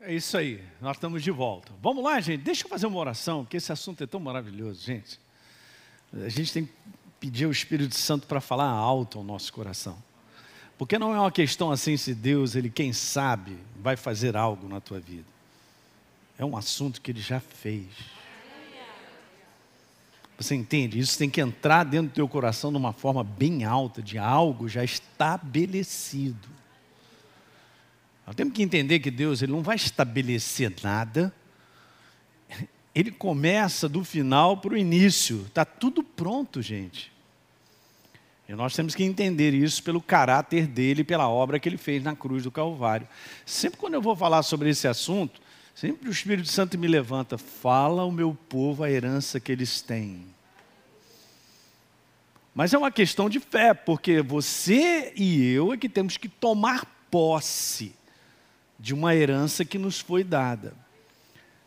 É isso aí, nós estamos de volta. Vamos lá, gente, deixa eu fazer uma oração, porque esse assunto é tão maravilhoso, gente. A gente tem que pedir ao Espírito Santo para falar alto ao nosso coração. Porque não é uma questão assim se Deus, ele quem sabe, vai fazer algo na tua vida. É um assunto que ele já fez. Você entende? Isso tem que entrar dentro do teu coração de uma forma bem alta, de algo já estabelecido. Nós temos que entender que Deus ele não vai estabelecer nada. Ele começa do final para o início. Está tudo pronto, gente. E nós temos que entender isso pelo caráter dele, pela obra que ele fez na cruz do Calvário. Sempre quando eu vou falar sobre esse assunto, sempre o Espírito Santo me levanta, fala ao meu povo a herança que eles têm. Mas é uma questão de fé, porque você e eu é que temos que tomar posse de uma herança que nos foi dada.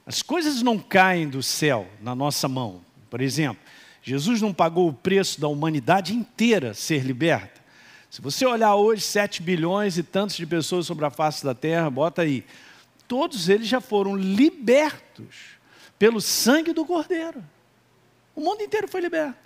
As coisas não caem do céu na nossa mão. Por exemplo, Jesus não pagou o preço da humanidade inteira ser liberta. Se você olhar hoje 7 bilhões e tantos de pessoas sobre a face da terra, bota aí, todos eles já foram libertos pelo sangue do Cordeiro. O mundo inteiro foi liberto.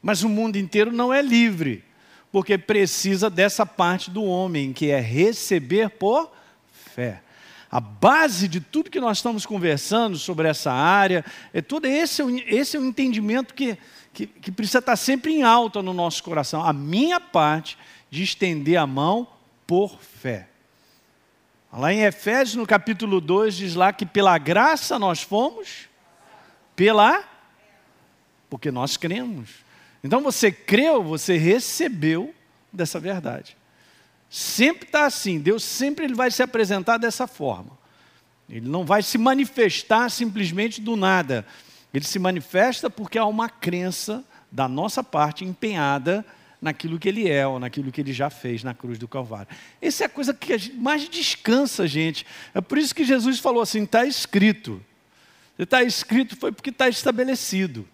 Mas o mundo inteiro não é livre porque precisa dessa parte do homem, que é receber por fé. A base de tudo que nós estamos conversando sobre essa área, é todo esse, é esse é o entendimento que, que, que precisa estar sempre em alta no nosso coração. A minha parte de estender a mão por fé. Lá em Efésios, no capítulo 2, diz lá que pela graça nós fomos, pela. Porque nós cremos. Então você creu, você recebeu dessa verdade. Sempre está assim, Deus sempre ele vai se apresentar dessa forma. Ele não vai se manifestar simplesmente do nada. Ele se manifesta porque há uma crença da nossa parte empenhada naquilo que ele é ou naquilo que ele já fez na cruz do Calvário. Essa é a coisa que mais descansa a gente. É por isso que Jesus falou assim: está escrito. Está escrito foi porque está estabelecido.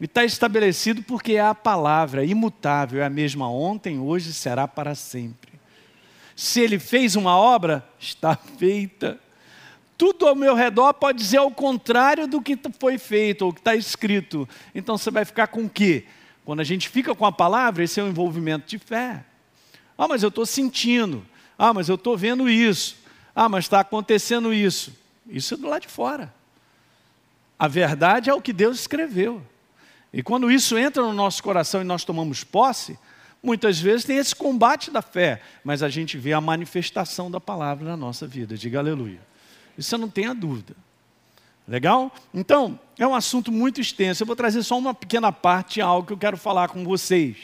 E está estabelecido porque é a palavra imutável, é a mesma ontem, hoje será para sempre. Se ele fez uma obra, está feita. Tudo ao meu redor pode dizer ao contrário do que foi feito ou que está escrito. Então você vai ficar com o quê? Quando a gente fica com a palavra, esse é um envolvimento de fé. Ah, mas eu estou sentindo. Ah, mas eu estou vendo isso. Ah, mas está acontecendo isso. Isso é do lado de fora. A verdade é o que Deus escreveu. E quando isso entra no nosso coração e nós tomamos posse, muitas vezes tem esse combate da fé, mas a gente vê a manifestação da palavra na nossa vida. Diga aleluia. Isso não tenha dúvida. Legal? Então, é um assunto muito extenso. Eu vou trazer só uma pequena parte algo que eu quero falar com vocês.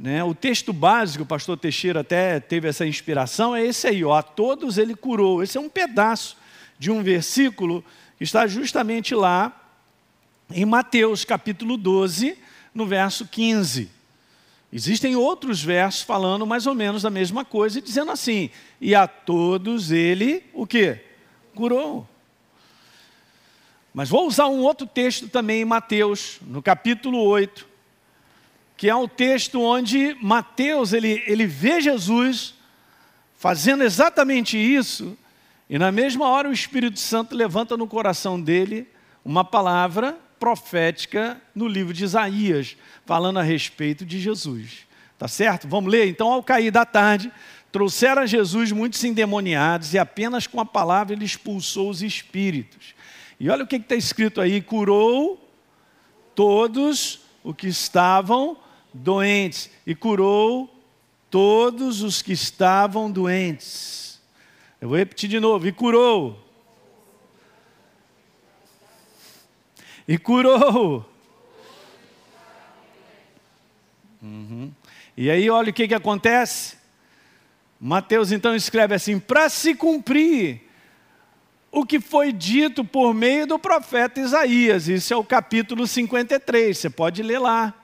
Né? O texto básico, o pastor Teixeira até teve essa inspiração, é esse aí, ó, a todos ele curou. Esse é um pedaço de um versículo que está justamente lá em Mateus capítulo 12, no verso 15. Existem outros versos falando mais ou menos da mesma coisa, dizendo assim: "E a todos ele o que? Curou". Mas vou usar um outro texto também em Mateus, no capítulo 8, que é um texto onde Mateus ele, ele vê Jesus fazendo exatamente isso, e na mesma hora o Espírito Santo levanta no coração dele uma palavra profética no livro de Isaías, falando a respeito de Jesus. Tá certo? Vamos ler? Então, ao cair da tarde, trouxeram a Jesus muitos endemoniados e apenas com a palavra ele expulsou os espíritos. E olha o que está escrito aí: curou todos os que estavam doentes, e curou todos os que estavam doentes. Eu vou repetir de novo: e curou e curou. Uhum. E aí, olha o que, que acontece. Mateus então escreve assim: para se cumprir o que foi dito por meio do profeta Isaías. Isso é o capítulo 53, você pode ler lá.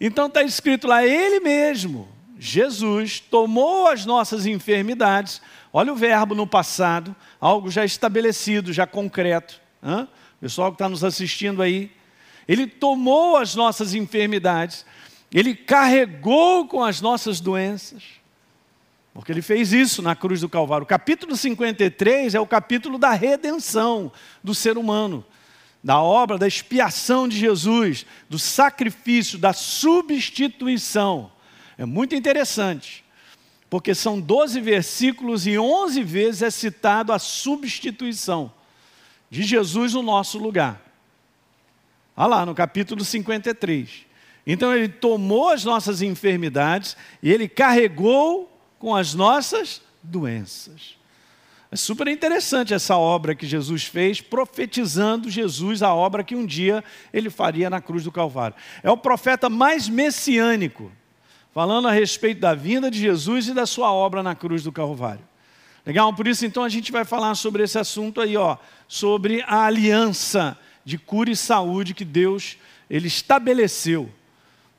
Então está escrito lá: Ele mesmo, Jesus, tomou as nossas enfermidades. Olha o verbo no passado, algo já estabelecido, já concreto. Pessoal que está nos assistindo aí, Ele tomou as nossas enfermidades, Ele carregou com as nossas doenças. Porque ele fez isso na cruz do Calvário. O capítulo 53 é o capítulo da redenção do ser humano, da obra da expiação de Jesus, do sacrifício, da substituição. É muito interessante, porque são 12 versículos e 11 vezes é citado a substituição de Jesus no nosso lugar. Olha lá, no capítulo 53. Então ele tomou as nossas enfermidades e ele carregou com as nossas doenças. É super interessante essa obra que Jesus fez, profetizando Jesus a obra que um dia ele faria na cruz do Calvário. É o profeta mais messiânico, falando a respeito da vinda de Jesus e da sua obra na cruz do Calvário. Legal? Por isso, então, a gente vai falar sobre esse assunto aí, ó, sobre a aliança de cura e saúde que Deus ele estabeleceu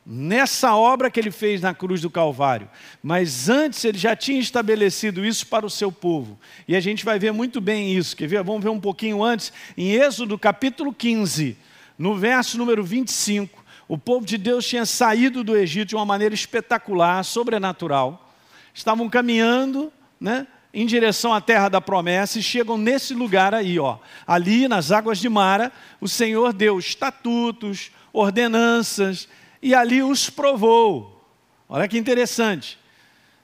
nessa obra que ele fez na cruz do Calvário. Mas antes ele já tinha estabelecido isso para o seu povo. E a gente vai ver muito bem isso. Quer ver? Vamos ver um pouquinho antes, em Êxodo capítulo 15, no verso número 25. O povo de Deus tinha saído do Egito de uma maneira espetacular, sobrenatural. Estavam caminhando, né? Em direção à terra da promessa e chegam nesse lugar aí, ó. Ali nas águas de Mara, o Senhor deu estatutos, ordenanças, e ali os provou. Olha que interessante.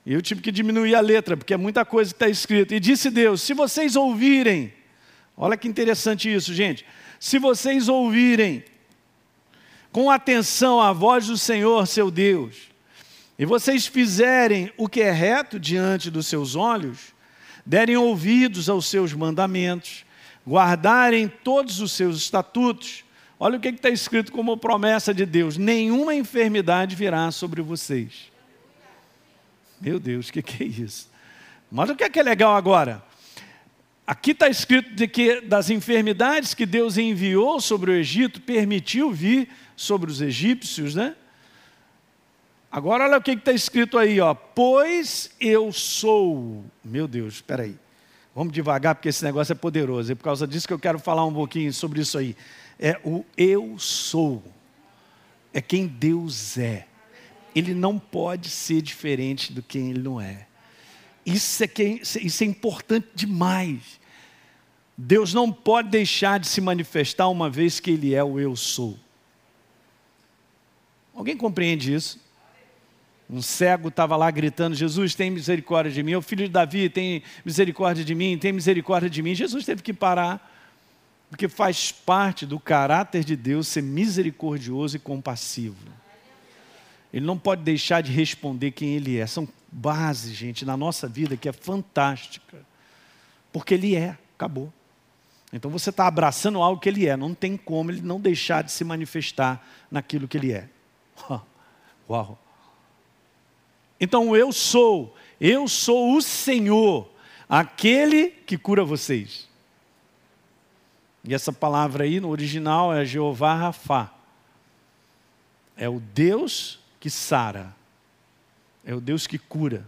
Eu tive que diminuir a letra, porque é muita coisa que está escrito. E disse Deus: se vocês ouvirem, olha que interessante isso, gente. Se vocês ouvirem com atenção a voz do Senhor, seu Deus, e vocês fizerem o que é reto diante dos seus olhos, derem ouvidos aos seus mandamentos, guardarem todos os seus estatutos, Olha o que está escrito como promessa de Deus: nenhuma enfermidade virá sobre vocês. Meu Deus, o que, que é isso? Mas o que é, que é legal agora? Aqui está escrito de que das enfermidades que Deus enviou sobre o Egito, permitiu vir sobre os egípcios, né? Agora olha o que está escrito aí, ó. Pois eu sou. Meu Deus, espera aí. Vamos devagar, porque esse negócio é poderoso. É por causa disso que eu quero falar um pouquinho sobre isso aí é o eu sou, é quem Deus é. Ele não pode ser diferente do quem ele não é. Isso é, isso é importante demais. Deus não pode deixar de se manifestar uma vez que Ele é o eu sou. Alguém compreende isso? Um cego estava lá gritando: Jesus, tem misericórdia de mim. O filho de Davi, tem misericórdia de mim, tem misericórdia de mim. Jesus teve que parar porque faz parte do caráter de Deus ser misericordioso e compassivo. Ele não pode deixar de responder quem Ele é. São bases, gente, na nossa vida que é fantástica. Porque Ele é, acabou. Então você está abraçando algo que Ele é. Não tem como Ele não deixar de se manifestar naquilo que Ele é. Uau! Então eu sou, eu sou o Senhor, aquele que cura vocês. E essa palavra aí no original é Jeová Rafá. É o Deus que sara. É o Deus que cura.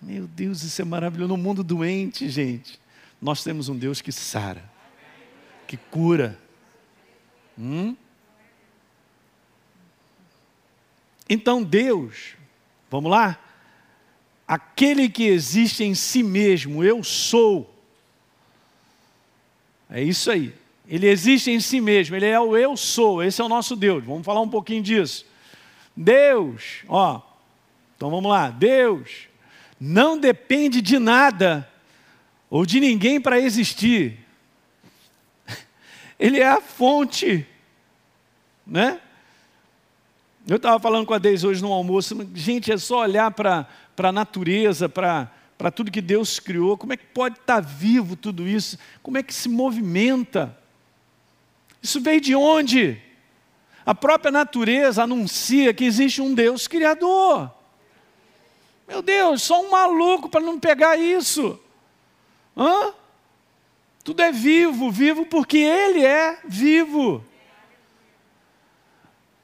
Meu Deus, isso é maravilhoso. No mundo doente, gente, nós temos um Deus que sara, que cura. Hum? Então Deus, vamos lá? Aquele que existe em si mesmo, eu sou é isso aí. Ele existe em si mesmo, ele é o eu sou, esse é o nosso Deus. Vamos falar um pouquinho disso. Deus, ó, então vamos lá. Deus não depende de nada ou de ninguém para existir. Ele é a fonte, né? Eu estava falando com a Deise hoje no almoço, gente, é só olhar para a natureza, para para tudo que Deus criou, como é que pode estar vivo tudo isso? Como é que se movimenta? Isso veio de onde? A própria natureza anuncia que existe um Deus criador. Meu Deus, só um maluco para não pegar isso. Hã? Tudo é vivo, vivo porque Ele é vivo.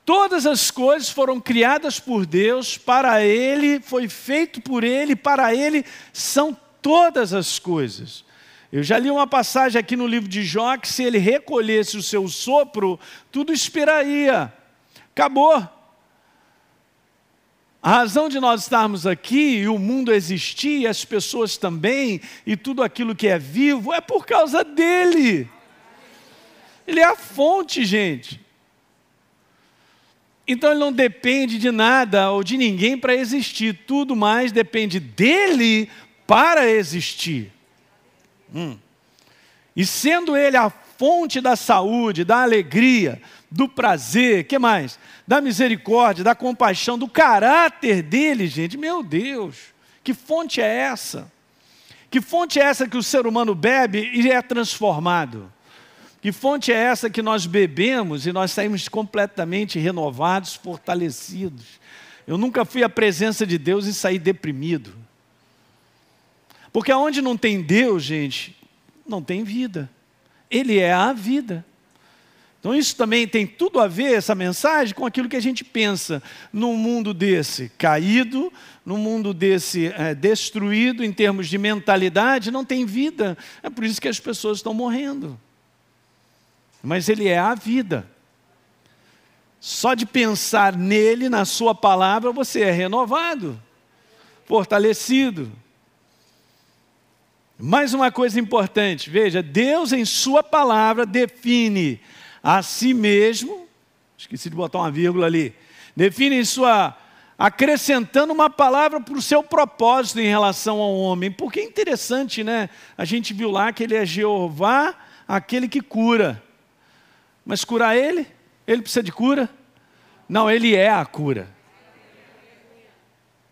Todas as coisas foram criadas por Deus, para Ele, foi feito por Ele, para Ele são todas as coisas. Eu já li uma passagem aqui no livro de Jó que se ele recolhesse o seu sopro, tudo esperaria. Acabou. A razão de nós estarmos aqui e o mundo existir, e as pessoas também, e tudo aquilo que é vivo, é por causa dele. Ele é a fonte, gente. Então ele não depende de nada ou de ninguém para existir, tudo mais depende dele para existir. Hum. E sendo ele a fonte da saúde, da alegria, do prazer, que mais? Da misericórdia, da compaixão, do caráter dele, gente. Meu Deus, que fonte é essa? Que fonte é essa que o ser humano bebe e é transformado? Que fonte é essa que nós bebemos e nós saímos completamente renovados, fortalecidos? Eu nunca fui à presença de Deus e saí deprimido. Porque onde não tem Deus, gente, não tem vida. Ele é a vida. Então, isso também tem tudo a ver, essa mensagem, com aquilo que a gente pensa num mundo desse caído, num mundo desse é, destruído em termos de mentalidade, não tem vida. É por isso que as pessoas estão morrendo mas Ele é a vida. Só de pensar nele, na Sua palavra, você é renovado, fortalecido. Mais uma coisa importante, veja, Deus em Sua palavra define a si mesmo, esqueci de botar uma vírgula ali, define em Sua acrescentando uma palavra para o seu propósito em relação ao homem. Porque é interessante, né? A gente viu lá que ele é Jeová, aquele que cura. Mas curar ele? Ele precisa de cura? Não, ele é a cura.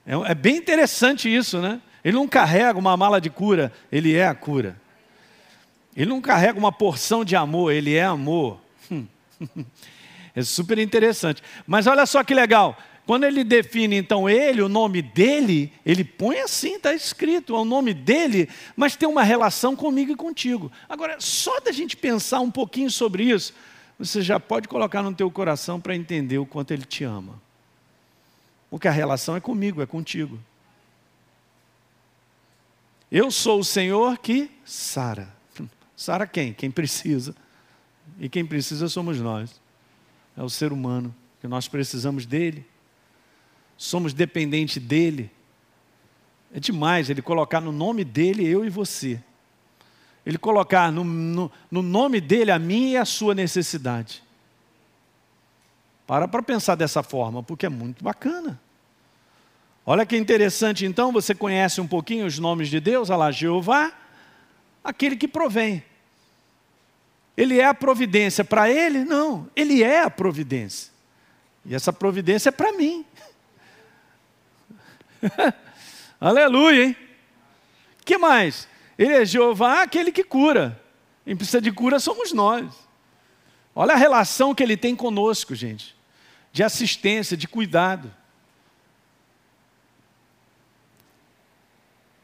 É, é, bem interessante isso, né? Ele não carrega uma mala de cura, ele é a cura. Ele não carrega uma porção de amor, ele é amor. é super interessante. Mas olha só que legal. Quando ele define então ele, o nome dele, ele põe assim, está escrito, é o nome dele, mas tem uma relação comigo e contigo. Agora, só da gente pensar um pouquinho sobre isso, você já pode colocar no teu coração para entender o quanto Ele te ama. Porque a relação é comigo, é contigo. Eu sou o Senhor que sara. Sara quem? Quem precisa. E quem precisa somos nós. É o ser humano, que nós precisamos dele. Somos dependentes dele. É demais ele colocar no nome dele eu e você ele colocar no, no, no nome dele a minha e a sua necessidade. Para para pensar dessa forma, porque é muito bacana. Olha que interessante, então, você conhece um pouquinho os nomes de Deus, olha lá, Jeová, aquele que provém. Ele é a providência para ele? Não, ele é a providência. E essa providência é para mim. Aleluia, hein? que mais? Ele é Jeová, aquele que cura. Quem precisa de cura somos nós. Olha a relação que ele tem conosco, gente. De assistência, de cuidado.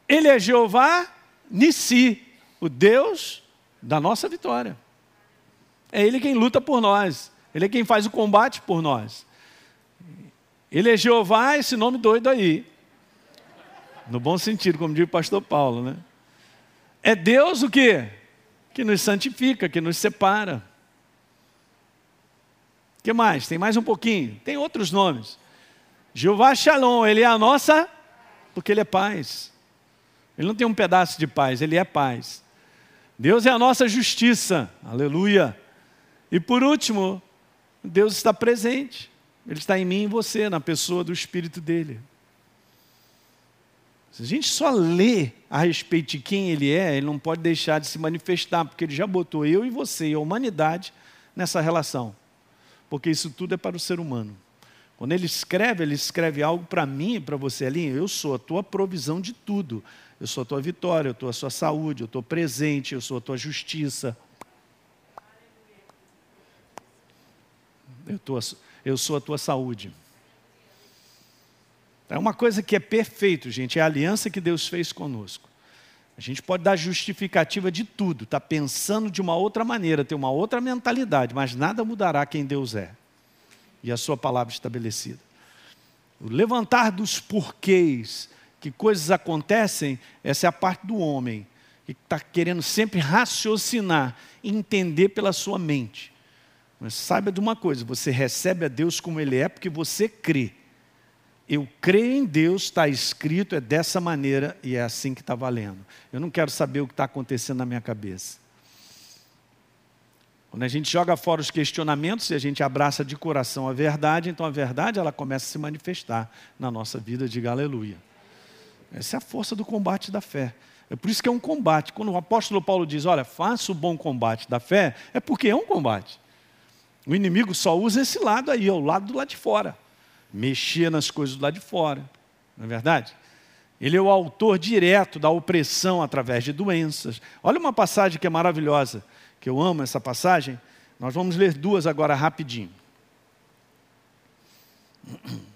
Ele é Jeová Nissi, o Deus da nossa vitória. É Ele quem luta por nós. Ele é quem faz o combate por nós. Ele é Jeová, esse nome doido aí. No bom sentido, como diz o pastor Paulo, né? É Deus o que? Que nos santifica, que nos separa. O que mais? Tem mais um pouquinho. Tem outros nomes. Jeová Shalom, ele é a nossa, porque ele é paz. Ele não tem um pedaço de paz, ele é paz. Deus é a nossa justiça, aleluia. E por último, Deus está presente. Ele está em mim e em você, na pessoa do Espírito dele. Se a gente só lê a respeito de quem ele é, ele não pode deixar de se manifestar, porque ele já botou eu e você a humanidade nessa relação. Porque isso tudo é para o ser humano. Quando ele escreve, ele escreve algo para mim e para você ali. Eu sou a tua provisão de tudo. Eu sou a tua vitória, eu sou a sua saúde, eu estou presente, eu sou a tua justiça. Eu, tô, eu sou a tua saúde. É uma coisa que é perfeito, gente, é a aliança que Deus fez conosco. A gente pode dar justificativa de tudo, está pensando de uma outra maneira, ter uma outra mentalidade, mas nada mudará quem Deus é e a sua palavra estabelecida. O levantar dos porquês, que coisas acontecem, essa é a parte do homem, que está querendo sempre raciocinar, entender pela sua mente. Mas saiba de uma coisa: você recebe a Deus como Ele é porque você crê eu creio em Deus, está escrito, é dessa maneira e é assim que está valendo. Eu não quero saber o que está acontecendo na minha cabeça. Quando a gente joga fora os questionamentos e a gente abraça de coração a verdade, então a verdade ela começa a se manifestar na nossa vida, diga aleluia. Essa é a força do combate da fé. É por isso que é um combate. Quando o apóstolo Paulo diz, olha, faça o bom combate da fé, é porque é um combate. O inimigo só usa esse lado aí, o lado do lado de fora. Mexer nas coisas do lado de fora. Não é verdade? Ele é o autor direto da opressão através de doenças. Olha uma passagem que é maravilhosa, que eu amo essa passagem. Nós vamos ler duas agora rapidinho.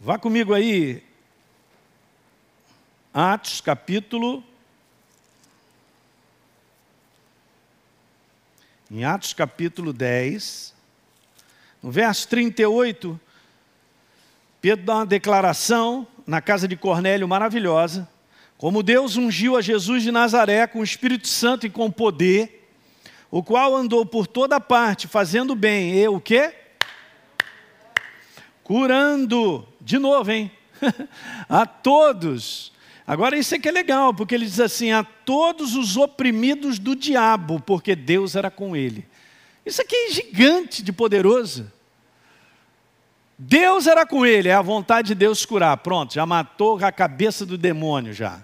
Vá comigo aí, Atos capítulo. Em Atos capítulo 10, no verso 38, Pedro dá uma declaração na casa de Cornélio maravilhosa. Como Deus ungiu a Jesus de Nazaré com o Espírito Santo e com poder, o qual andou por toda parte fazendo bem, e o quê? Curando, de novo, hein? a todos. Agora isso é que é legal, porque ele diz assim: a todos os oprimidos do diabo, porque Deus era com ele. Isso aqui é gigante de poderoso. Deus era com ele, é a vontade de Deus curar. Pronto, já matou a cabeça do demônio já.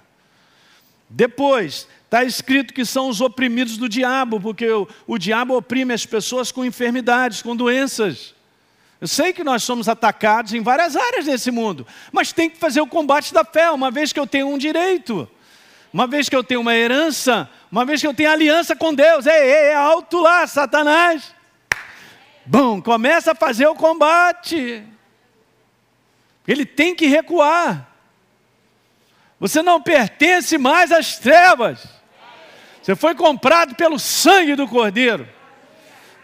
Depois, está escrito que são os oprimidos do diabo, porque o, o diabo oprime as pessoas com enfermidades, com doenças. Eu sei que nós somos atacados em várias áreas desse mundo, mas tem que fazer o combate da fé, uma vez que eu tenho um direito, uma vez que eu tenho uma herança, uma vez que eu tenho aliança com Deus. É alto lá, Satanás. Bom, começa a fazer o combate. Ele tem que recuar. Você não pertence mais às trevas. Você foi comprado pelo sangue do Cordeiro.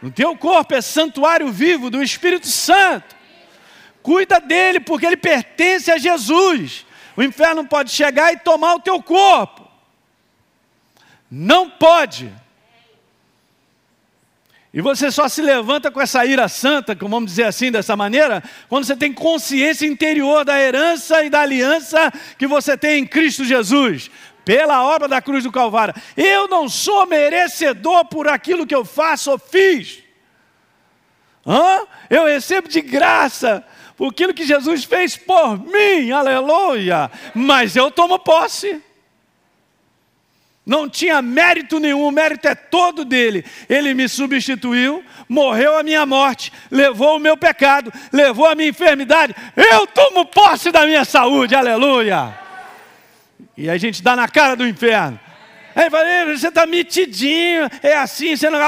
O teu corpo é santuário vivo do Espírito Santo. Cuida dele, porque ele pertence a Jesus. O inferno pode chegar e tomar o teu corpo. Não pode. E você só se levanta com essa ira santa, como vamos dizer assim, dessa maneira, quando você tem consciência interior da herança e da aliança que você tem em Cristo Jesus, pela obra da cruz do Calvário. Eu não sou merecedor por aquilo que eu faço ou fiz. Hã? Eu recebo de graça por aquilo que Jesus fez por mim, aleluia. Mas eu tomo posse. Não tinha mérito nenhum, o mérito é todo dele. Ele me substituiu, morreu a minha morte, levou o meu pecado, levou a minha enfermidade. Eu tomo posse da minha saúde, aleluia. E a gente dá na cara do inferno. Aí fala, você está mitidinho, é assim, você não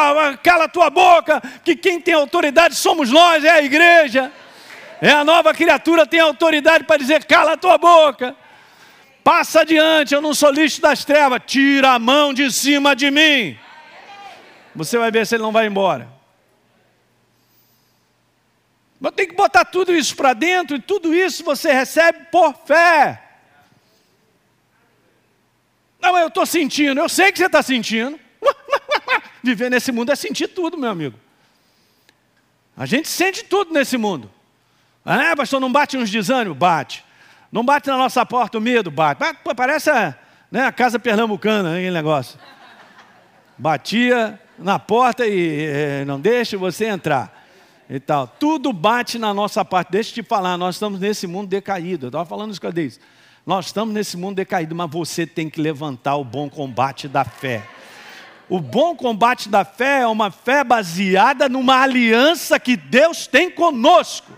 cala a tua boca, que quem tem autoridade somos nós, é a igreja. É a nova criatura, tem autoridade para dizer, cala a tua boca. Passa adiante, eu não sou lixo das trevas. Tira a mão de cima de mim. Você vai ver se ele não vai embora. Mas tem que botar tudo isso para dentro e tudo isso você recebe por fé. Não, eu estou sentindo, eu sei que você está sentindo. Viver nesse mundo é sentir tudo, meu amigo. A gente sente tudo nesse mundo. Ah, pastor, não bate uns desânimos? Bate. Não bate na nossa porta o medo? Bate. Pô, parece a, né, a casa pernambucana, aquele negócio. Batia na porta e eh, não deixa você entrar. E tal. Tudo bate na nossa parte. Deixa eu te falar, nós estamos nesse mundo decaído. Eu estava falando isso com a. Nós estamos nesse mundo decaído, mas você tem que levantar o bom combate da fé. O bom combate da fé é uma fé baseada numa aliança que Deus tem conosco.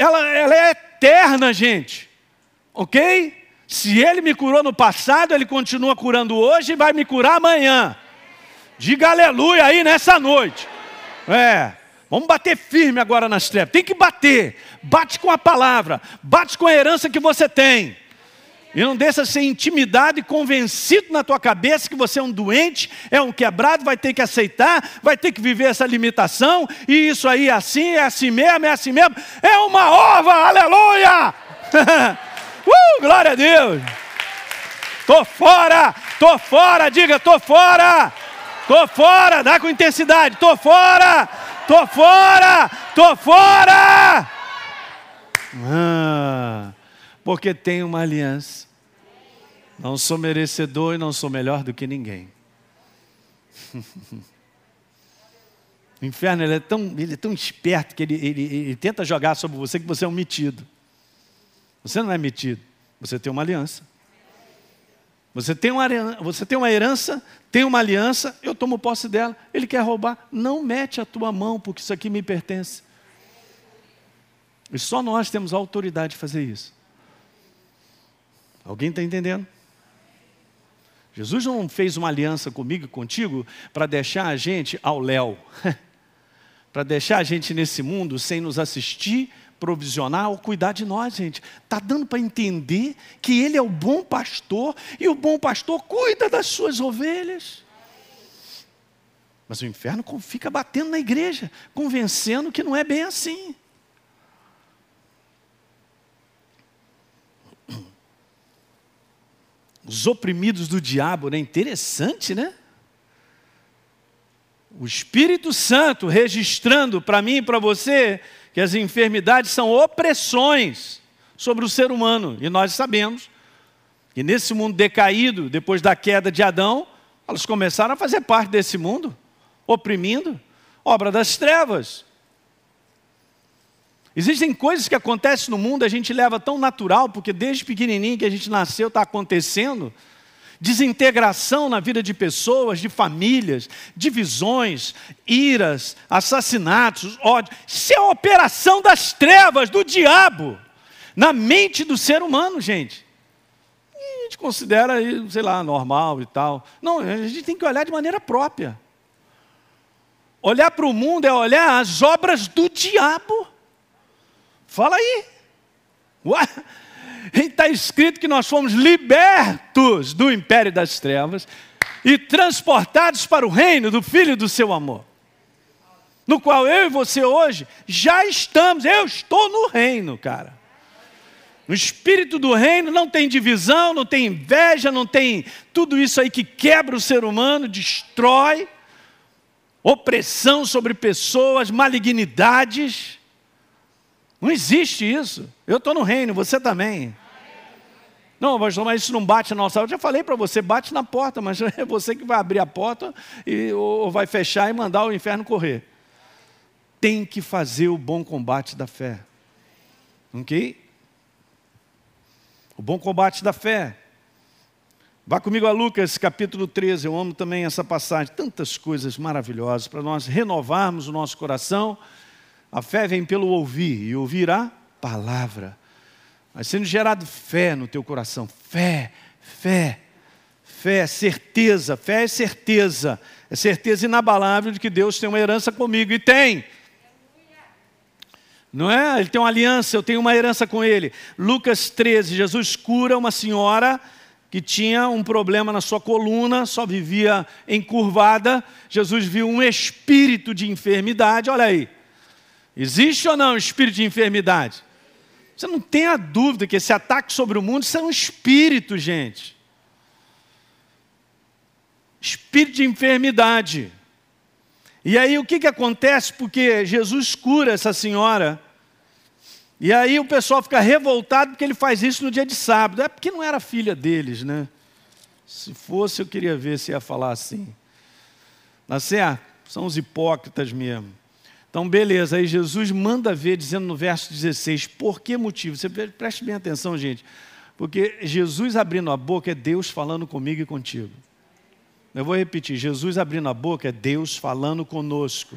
Ela, ela é eterna, gente. Ok? Se Ele me curou no passado, Ele continua curando hoje e vai me curar amanhã. Diga aleluia aí nessa noite. É. Vamos bater firme agora nas trevas. Tem que bater. Bate com a palavra. Bate com a herança que você tem. E não deixa ser intimidado e convencido na tua cabeça que você é um doente, é um quebrado, vai ter que aceitar, vai ter que viver essa limitação, e isso aí é assim, é assim mesmo, é assim mesmo. É uma ova, aleluia! uh, glória a Deus! Tô fora, tô fora, diga, tô fora! Tô fora, dá com intensidade, tô fora! Tô fora! Tô fora! Ah, porque tem uma aliança. Não sou merecedor e não sou melhor do que ninguém. O inferno ele é, tão, ele é tão esperto que ele, ele, ele tenta jogar sobre você que você é um metido. Você não é metido, você tem uma aliança. Você tem uma, você tem uma herança, tem uma aliança, eu tomo posse dela. Ele quer roubar, não mete a tua mão, porque isso aqui me pertence. E só nós temos a autoridade de fazer isso. Alguém está entendendo? Jesus não fez uma aliança comigo e contigo para deixar a gente ao léu, para deixar a gente nesse mundo sem nos assistir, provisionar ou cuidar de nós, gente. Está dando para entender que Ele é o bom pastor e o bom pastor cuida das suas ovelhas. Mas o inferno fica batendo na igreja, convencendo que não é bem assim. Os oprimidos do diabo, né? Interessante, né? O Espírito Santo registrando para mim e para você que as enfermidades são opressões sobre o ser humano. E nós sabemos que nesse mundo decaído, depois da queda de Adão, elas começaram a fazer parte desse mundo, oprimindo, obra das trevas. Existem coisas que acontecem no mundo, a gente leva tão natural, porque desde pequenininho que a gente nasceu está acontecendo, desintegração na vida de pessoas, de famílias, divisões, iras, assassinatos, ódio. Isso é a operação das trevas, do diabo, na mente do ser humano, gente. E a gente considera, sei lá, normal e tal. Não, a gente tem que olhar de maneira própria. Olhar para o mundo é olhar as obras do diabo. Fala aí. Está escrito que nós fomos libertos do império das trevas e transportados para o reino do Filho do seu amor. No qual eu e você hoje já estamos, eu estou no reino, cara. O espírito do reino não tem divisão, não tem inveja, não tem tudo isso aí que quebra o ser humano, destrói, opressão sobre pessoas, malignidades. Não existe isso. Eu estou no reino, você também. Não, pastor, mas isso não bate na nossa. Eu já falei para você, bate na porta, mas é você que vai abrir a porta e, ou vai fechar e mandar o inferno correr. Tem que fazer o bom combate da fé. Ok? O bom combate da fé. Vá comigo a Lucas capítulo 13, eu amo também essa passagem. Tantas coisas maravilhosas para nós renovarmos o nosso coração a fé vem pelo ouvir, e ouvir a palavra. Vai sendo gerado fé no teu coração. Fé, fé, fé, certeza. Fé é certeza. É certeza inabalável de que Deus tem uma herança comigo. E tem. Não é? Ele tem uma aliança, eu tenho uma herança com ele. Lucas 13, Jesus cura uma senhora que tinha um problema na sua coluna, só vivia encurvada. Jesus viu um espírito de enfermidade, olha aí. Existe ou não espírito de enfermidade? Você não tem a dúvida que esse ataque sobre o mundo isso é um espírito, gente. Espírito de enfermidade. E aí o que, que acontece? Porque Jesus cura essa senhora. E aí o pessoal fica revoltado porque ele faz isso no dia de sábado. É porque não era filha deles, né? Se fosse, eu queria ver se ia falar assim. Tá certo? São os hipócritas mesmo. Então, beleza, aí Jesus manda ver, dizendo no verso 16, por que motivo? Você preste bem atenção, gente, porque Jesus abrindo a boca é Deus falando comigo e contigo. Eu vou repetir: Jesus abrindo a boca é Deus falando conosco.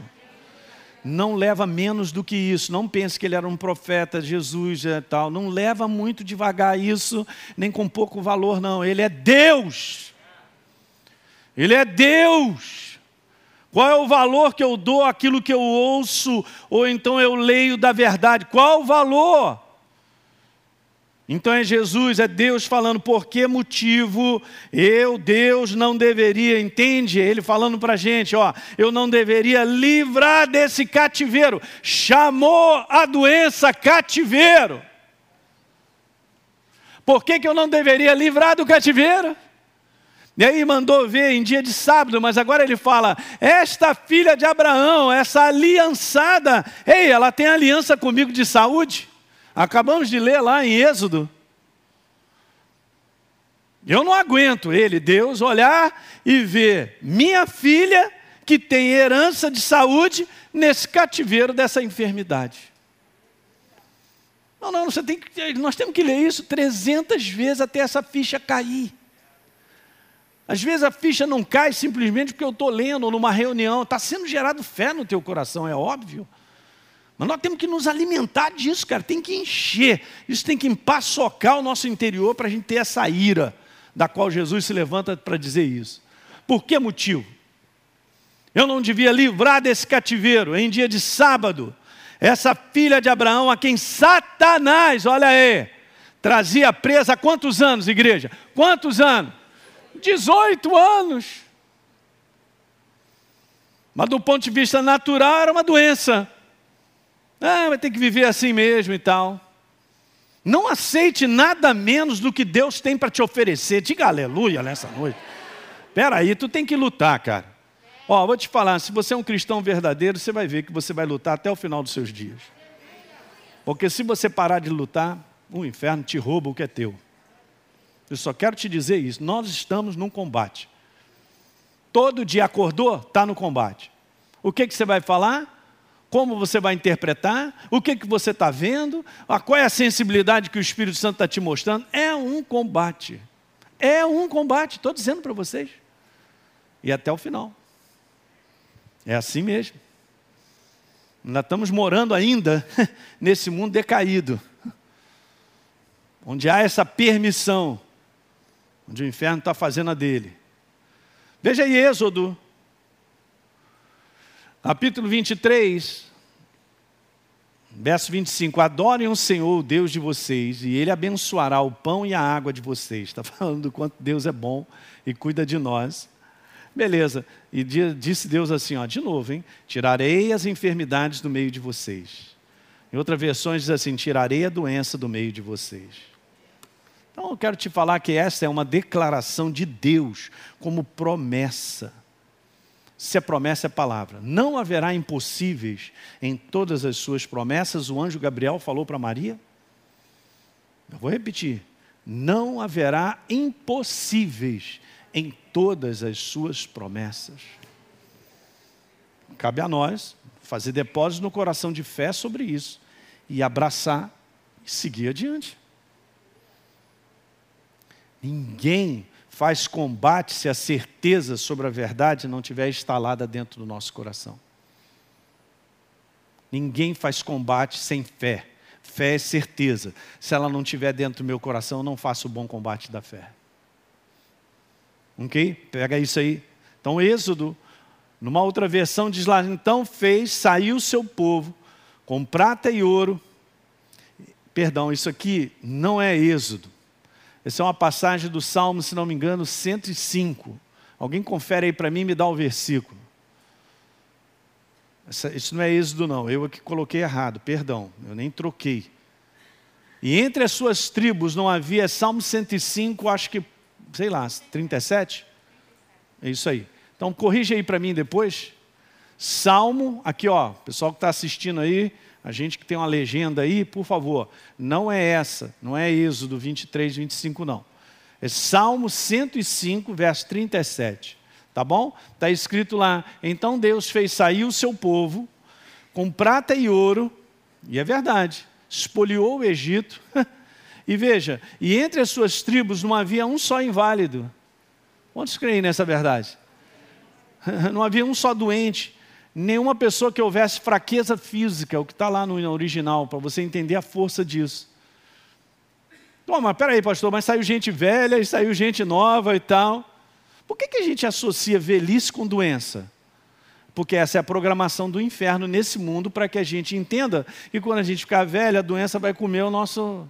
Não leva menos do que isso. Não pense que ele era um profeta, Jesus e tal. Não leva muito devagar isso, nem com pouco valor, não. Ele é Deus. Ele é Deus. Qual é o valor que eu dou àquilo que eu ouço, ou então eu leio da verdade? Qual o valor? Então é Jesus, é Deus falando, por que motivo eu, Deus, não deveria, entende? Ele falando para a gente, ó, eu não deveria livrar desse cativeiro. Chamou a doença cativeiro. Por que, que eu não deveria livrar do cativeiro? E aí mandou ver em dia de sábado, mas agora ele fala: esta filha de Abraão, essa aliançada, ei, ela tem aliança comigo de saúde? Acabamos de ler lá em Êxodo. Eu não aguento ele, Deus, olhar e ver minha filha que tem herança de saúde nesse cativeiro dessa enfermidade. Não, não, você tem que, nós temos que ler isso 300 vezes até essa ficha cair. Às vezes a ficha não cai simplesmente porque eu estou lendo numa reunião, está sendo gerado fé no teu coração, é óbvio. Mas nós temos que nos alimentar disso, cara, tem que encher, isso tem que empaçocar o nosso interior para a gente ter essa ira, da qual Jesus se levanta para dizer isso. Por que motivo? Eu não devia livrar desse cativeiro em dia de sábado, essa filha de Abraão, a quem Satanás, olha aí, trazia presa há quantos anos, igreja? Quantos anos? 18 anos. Mas do ponto de vista natural era uma doença. Ah, vai ter que viver assim mesmo e tal. Não aceite nada menos do que Deus tem para te oferecer. Diga aleluia nessa noite. Espera aí, tu tem que lutar, cara. Ó, vou te falar, se você é um cristão verdadeiro, você vai ver que você vai lutar até o final dos seus dias. Porque se você parar de lutar, o inferno te rouba o que é teu. Eu só quero te dizer isso. Nós estamos num combate. Todo dia acordou, está no combate. O que, que você vai falar? Como você vai interpretar? O que, que você está vendo? Qual é a sensibilidade que o Espírito Santo está te mostrando? É um combate. É um combate, estou dizendo para vocês. E até o final. É assim mesmo. Nós estamos morando ainda nesse mundo decaído, onde há essa permissão, onde o inferno está fazendo a dele. Veja aí Êxodo, capítulo 23, verso 25: Adorem o Senhor, o Deus de vocês, e Ele abençoará o pão e a água de vocês. Está falando do quanto Deus é bom e cuida de nós. Beleza. E disse Deus assim, ó, de novo, hein? Tirarei as enfermidades do meio de vocês. Em outras versões diz assim: tirarei a doença do meio de vocês. Então eu quero te falar que essa é uma declaração de Deus como promessa. Se a promessa é palavra, não haverá impossíveis em todas as suas promessas. O anjo Gabriel falou para Maria. Eu vou repetir: não haverá impossíveis em todas as suas promessas. Cabe a nós fazer depósito no coração de fé sobre isso e abraçar e seguir adiante. Ninguém faz combate se a certeza sobre a verdade não estiver instalada dentro do nosso coração. Ninguém faz combate sem fé. Fé é certeza. Se ela não estiver dentro do meu coração, eu não faço o bom combate da fé. Ok? Pega isso aí. Então, Êxodo, numa outra versão, diz lá: então fez, saiu o seu povo com prata e ouro. Perdão, isso aqui não é Êxodo. Essa é uma passagem do Salmo, se não me engano, 105. Alguém confere aí para mim e me dá o versículo. Essa, isso não é Êxodo, não. Eu aqui coloquei errado, perdão, eu nem troquei. E entre as suas tribos não havia, Salmo 105, acho que sei lá, 37? É isso aí. Então corrija aí para mim depois. Salmo, aqui ó, pessoal que está assistindo aí, a gente que tem uma legenda aí, por favor, não é essa, não é Êxodo 23, 25 não. É Salmo 105, verso 37. Tá bom? Está escrito lá, então Deus fez sair o seu povo com prata e ouro, e é verdade, espoliou o Egito, E veja, e entre as suas tribos não havia um só inválido. Quantos creem nessa verdade? Não havia um só doente, nenhuma pessoa que houvesse fraqueza física, o que está lá no original, para você entender a força disso. Toma, peraí, pastor, mas saiu gente velha e saiu gente nova e tal. Por que, que a gente associa velhice com doença? Porque essa é a programação do inferno nesse mundo para que a gente entenda que quando a gente ficar velha, a doença vai comer o nosso,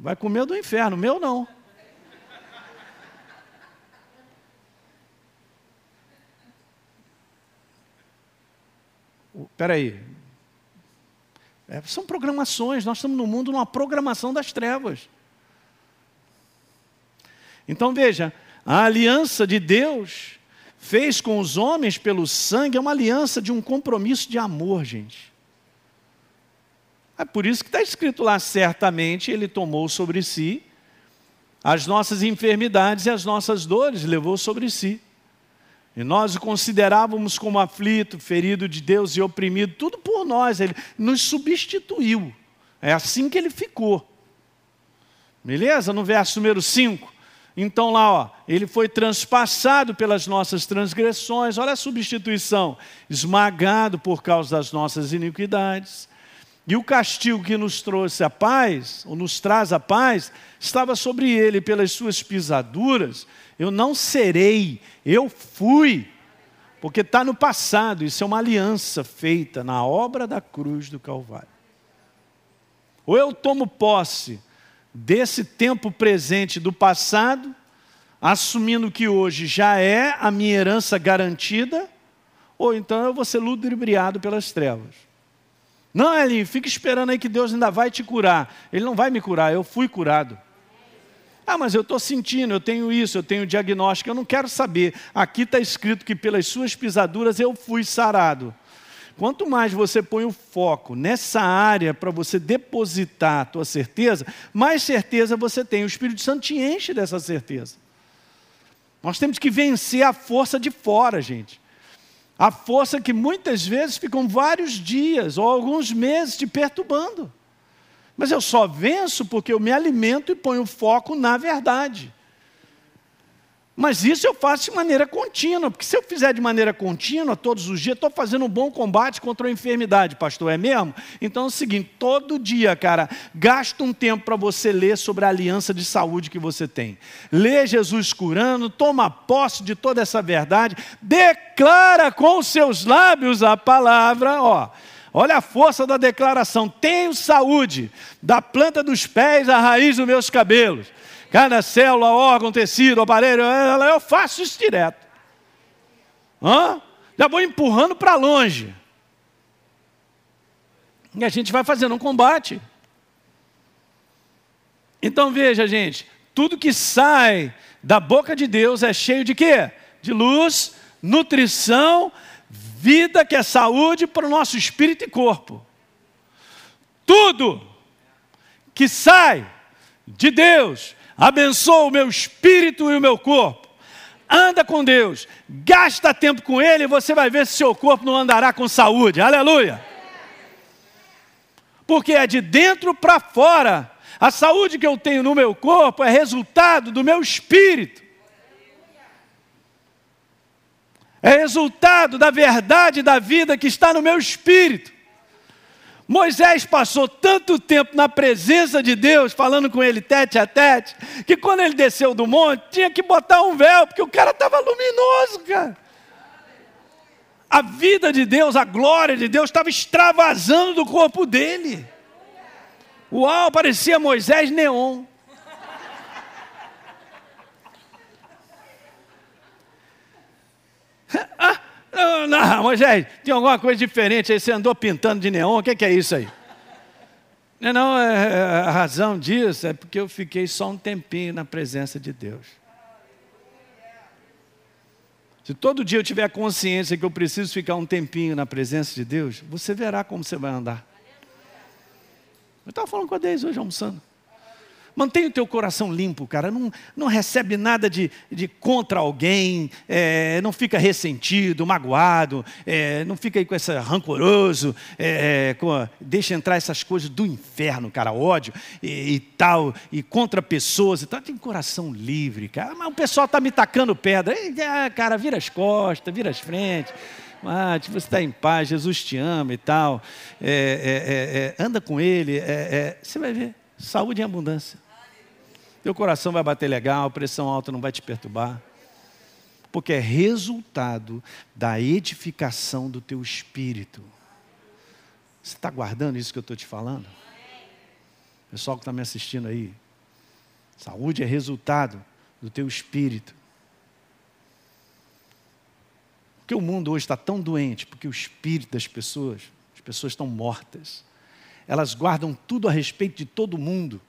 Vai com medo do inferno, meu não. Espera aí. É, são programações, nós estamos no mundo numa programação das trevas. Então veja, a aliança de Deus fez com os homens pelo sangue é uma aliança de um compromisso de amor, gente. É por isso que está escrito lá: certamente Ele tomou sobre si as nossas enfermidades e as nossas dores, levou sobre si. E nós o considerávamos como aflito, ferido de Deus e oprimido, tudo por nós, ele nos substituiu. É assim que ele ficou. Beleza? No verso número 5. Então lá, ó, ele foi transpassado pelas nossas transgressões, olha a substituição, esmagado por causa das nossas iniquidades. E o castigo que nos trouxe a paz, ou nos traz a paz, estava sobre ele pelas suas pisaduras. Eu não serei, eu fui. Porque está no passado, isso é uma aliança feita na obra da cruz do Calvário. Ou eu tomo posse desse tempo presente do passado, assumindo que hoje já é a minha herança garantida, ou então eu vou ser ludibriado pelas trevas. Não, Elinho, fica esperando aí que Deus ainda vai te curar. Ele não vai me curar, eu fui curado. Ah, mas eu estou sentindo, eu tenho isso, eu tenho diagnóstico, eu não quero saber. Aqui está escrito que pelas suas pisaduras eu fui sarado. Quanto mais você põe o foco nessa área para você depositar a tua certeza, mais certeza você tem. O Espírito Santo te enche dessa certeza. Nós temos que vencer a força de fora, gente. A força que muitas vezes ficam vários dias ou alguns meses te perturbando. Mas eu só venço porque eu me alimento e ponho foco na verdade. Mas isso eu faço de maneira contínua, porque se eu fizer de maneira contínua, todos os dias, estou fazendo um bom combate contra a enfermidade, pastor, é mesmo? Então é o seguinte: todo dia, cara, gasta um tempo para você ler sobre a aliança de saúde que você tem. Lê Jesus curando, toma posse de toda essa verdade, declara com seus lábios a palavra, ó. Olha a força da declaração: tenho saúde, da planta dos pés à raiz dos meus cabelos cada célula, órgão, tecido, aparelho, eu faço isso direto. Hã? Já vou empurrando para longe. E a gente vai fazendo um combate. Então veja, gente, tudo que sai da boca de Deus é cheio de quê? De luz, nutrição, vida que é saúde para o nosso espírito e corpo. Tudo que sai de Deus abençoa o meu espírito e o meu corpo. Anda com Deus, gasta tempo com Ele e você vai ver se seu corpo não andará com saúde. Aleluia! Porque é de dentro para fora. A saúde que eu tenho no meu corpo é resultado do meu espírito. É resultado da verdade da vida que está no meu espírito. Moisés passou tanto tempo na presença de Deus, falando com ele tete a tete, que quando ele desceu do monte, tinha que botar um véu, porque o cara estava luminoso, cara. A vida de Deus, a glória de Deus estava extravasando do corpo dele. Uau, parecia Moisés neon. ah, não, não, Moisés, tem alguma coisa diferente aí, você andou pintando de neon, o que, é isso aí? Não, não, é, é, a razão disso é porque eu fiquei só um tempinho na presença de Deus. Se todo dia eu tiver consciência que eu preciso ficar um tempinho na presença de Deus, você verá como você vai andar. Eu estava falando com a Deise hoje almoçando. Mantenha o teu coração limpo, cara. Não, não recebe nada de, de contra alguém, é, não fica ressentido, magoado, é, não fica aí com essa rancoroso, é, é com, deixa entrar essas coisas do inferno, cara, ódio e, e, tal, e contra pessoas e tal. Tem coração livre, cara. Mas o pessoal está me tacando pedra. E, ah, cara, vira as costas, vira as frentes. Tipo, você está em paz, Jesus te ama e tal. É, é, é, anda com Ele, você vai ver. Saúde em abundância. Teu coração vai bater legal, pressão alta não vai te perturbar. Porque é resultado da edificação do teu espírito. Você está guardando isso que eu estou te falando? Pessoal que está me assistindo aí. Saúde é resultado do teu espírito. Porque o mundo hoje está tão doente, porque o espírito das pessoas, as pessoas estão mortas. Elas guardam tudo a respeito de todo mundo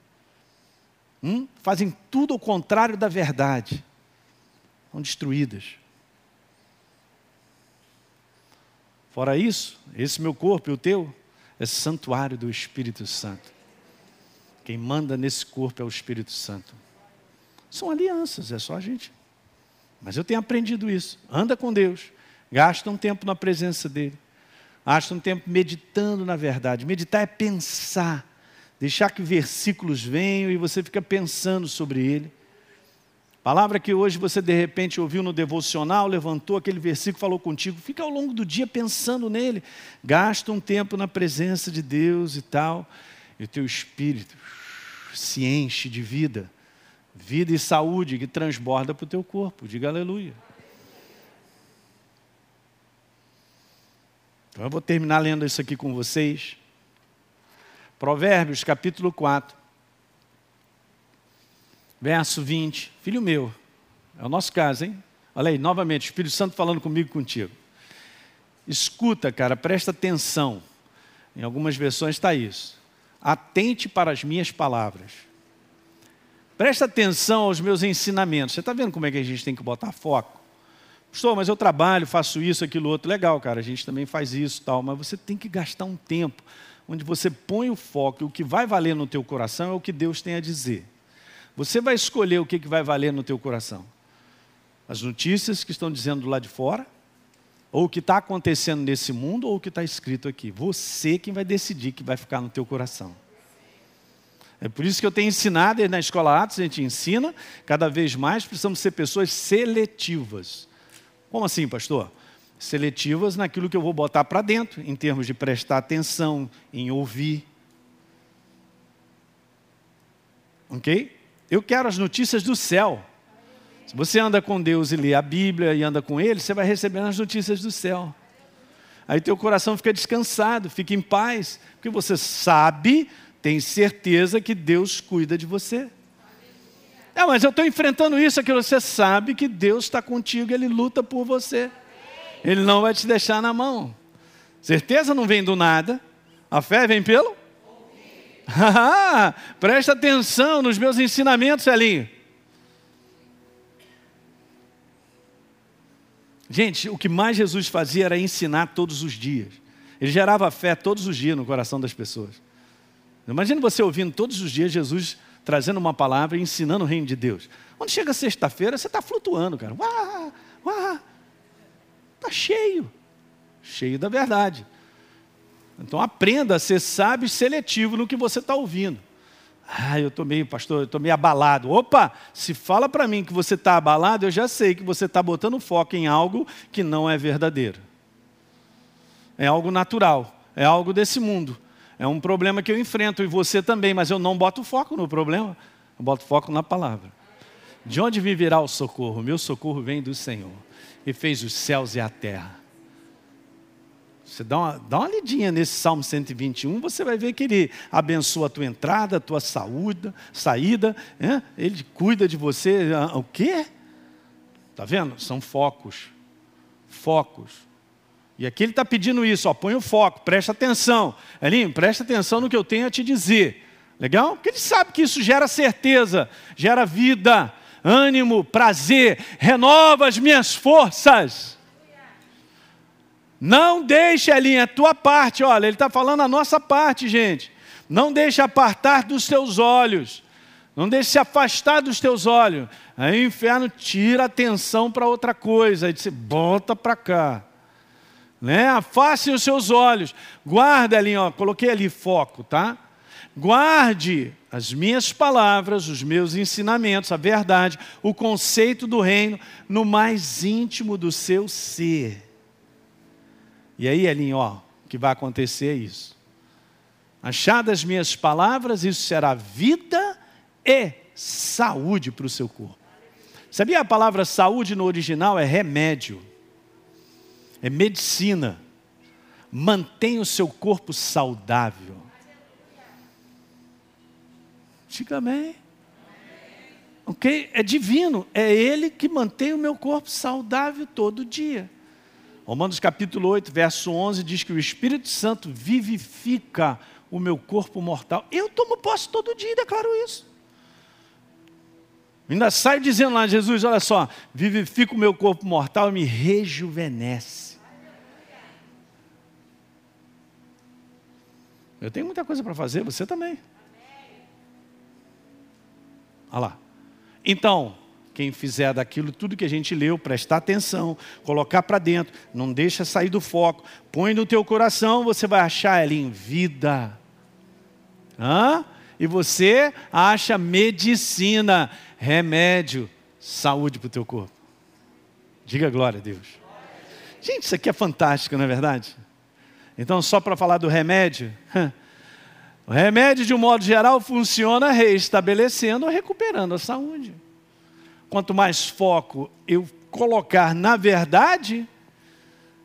hum, fazem tudo ao contrário da verdade, são destruídas. Fora isso, esse meu corpo e o teu é santuário do Espírito Santo. Quem manda nesse corpo é o Espírito Santo. São alianças, é só a gente. Mas eu tenho aprendido isso. Anda com Deus, gasta um tempo na presença dEle, gasta um tempo meditando na verdade. Meditar é pensar, deixar que versículos venham e você fica pensando sobre ele. Palavra que hoje você de repente ouviu no devocional, levantou aquele versículo, falou contigo, fica ao longo do dia pensando nele. Gasta um tempo na presença de Deus e tal, e o teu espírito se enche de vida, vida e saúde que transborda para o teu corpo. Diga aleluia. Então eu vou terminar lendo isso aqui com vocês. Provérbios capítulo 4 verso 20. Filho meu, é o nosso caso, hein? Olha aí, novamente, o Espírito Santo falando comigo contigo. Escuta, cara, presta atenção. Em algumas versões está isso. Atente para as minhas palavras. Presta atenção aos meus ensinamentos. Você está vendo como é que a gente tem que botar foco? Pastor, mas eu trabalho, faço isso, aquilo, outro. Legal, cara, a gente também faz isso tal, mas você tem que gastar um tempo onde você põe o foco o que vai valer no teu coração é o que Deus tem a dizer. Você vai escolher o que, que vai valer no teu coração. As notícias que estão dizendo lá de fora, ou o que está acontecendo nesse mundo, ou o que está escrito aqui. Você quem vai decidir que vai ficar no teu coração. É por isso que eu tenho ensinado, na Escola Atos a gente ensina, cada vez mais precisamos ser pessoas seletivas. Como assim, pastor? Seletivas naquilo que eu vou botar para dentro, em termos de prestar atenção, em ouvir. Ok? Eu quero as notícias do céu. Se você anda com Deus e lê a Bíblia e anda com Ele, você vai recebendo as notícias do céu. Aí teu coração fica descansado, fica em paz, porque você sabe, tem certeza que Deus cuida de você. É, mas eu estou enfrentando isso, aquilo. Você sabe que Deus está contigo, Ele luta por você. Ele não vai te deixar na mão. Certeza não vem do nada. A fé vem pelo ah, presta atenção nos meus ensinamentos, Celinho. Gente, o que mais Jesus fazia era ensinar todos os dias. Ele gerava fé todos os dias no coração das pessoas. Imagina você ouvindo todos os dias Jesus trazendo uma palavra e ensinando o reino de Deus. Quando chega sexta-feira, você está flutuando, cara. Uá, uá. Está cheio. Cheio da verdade. Então aprenda a ser sábio e seletivo no que você está ouvindo. Ah, eu estou meio, pastor, eu estou meio abalado. Opa, se fala para mim que você está abalado, eu já sei que você está botando foco em algo que não é verdadeiro. É algo natural, é algo desse mundo. É um problema que eu enfrento e você também, mas eu não boto foco no problema, eu boto foco na palavra. De onde virá o socorro? Meu socorro vem do Senhor, e fez os céus e a terra. Você dá uma, dá uma lidinha nesse Salmo 121, você vai ver que ele abençoa a tua entrada, a tua saúde, saída, é? ele cuida de você. Ah, o quê? Está vendo? São focos. Focos. E aqui ele está pedindo isso, ó, põe o foco, presta atenção. Elinho, presta atenção no que eu tenho a te dizer. Legal? Porque ele sabe que isso gera certeza, gera vida, ânimo, prazer, renova as minhas forças. Não deixe, Elinha, a tua parte. Olha, ele está falando a nossa parte, gente. Não deixe apartar dos teus olhos. Não deixe se afastar dos teus olhos. Aí o inferno tira a atenção para outra coisa. Aí você volta para cá. Né? Afaste os seus olhos. Guarda ali, ó, coloquei ali foco, tá? Guarde as minhas palavras, os meus ensinamentos, a verdade, o conceito do reino no mais íntimo do seu ser. E aí, Elinho, ó, o que vai acontecer é isso. Achadas minhas palavras, isso será vida e saúde para o seu corpo. Sabia a palavra saúde no original é remédio, é medicina. Mantém o seu corpo saudável. Diga amém. Ok? É divino, é Ele que mantém o meu corpo saudável todo dia. Romanos capítulo 8, verso 11 diz que o Espírito Santo vivifica o meu corpo mortal. Eu tomo posse todo dia e declaro isso. Ainda saio dizendo lá, Jesus, olha só, vivifica o meu corpo mortal e me rejuvenesce. Eu tenho muita coisa para fazer, você também. Olha lá. Então, quem fizer daquilo tudo que a gente leu, prestar atenção, colocar para dentro, não deixa sair do foco, põe no teu coração, você vai achar ela em vida. Hã? E você acha medicina, remédio, saúde para o teu corpo. Diga glória a Deus. Gente, isso aqui é fantástico, não é verdade? Então, só para falar do remédio, o remédio, de um modo geral, funciona reestabelecendo ou recuperando a saúde. Quanto mais foco eu colocar na verdade,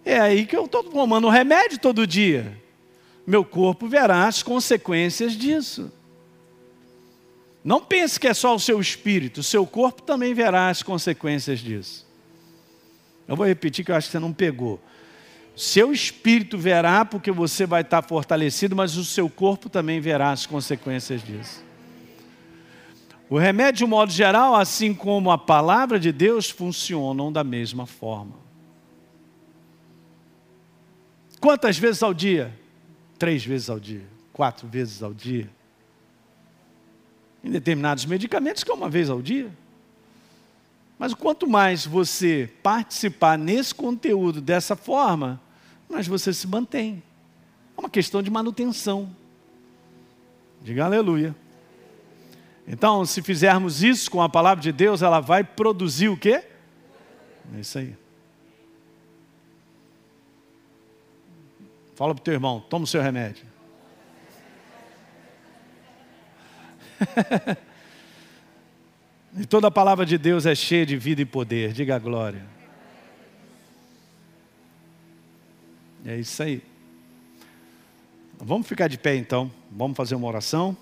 é aí que eu estou tomando remédio todo dia. Meu corpo verá as consequências disso. Não pense que é só o seu espírito, o seu corpo também verá as consequências disso. Eu vou repetir que eu acho que você não pegou. Seu espírito verá porque você vai estar fortalecido, mas o seu corpo também verá as consequências disso. O remédio, de um modo geral, assim como a palavra de Deus, funcionam da mesma forma. Quantas vezes ao dia? Três vezes ao dia, quatro vezes ao dia. Em determinados medicamentos, que é uma vez ao dia. Mas quanto mais você participar nesse conteúdo dessa forma, mais você se mantém. É uma questão de manutenção. Diga aleluia. Então, se fizermos isso com a palavra de Deus, ela vai produzir o quê? É isso aí. Fala para o teu irmão, toma o seu remédio. e toda a palavra de Deus é cheia de vida e poder. Diga a glória. É isso aí. Vamos ficar de pé então. Vamos fazer uma oração.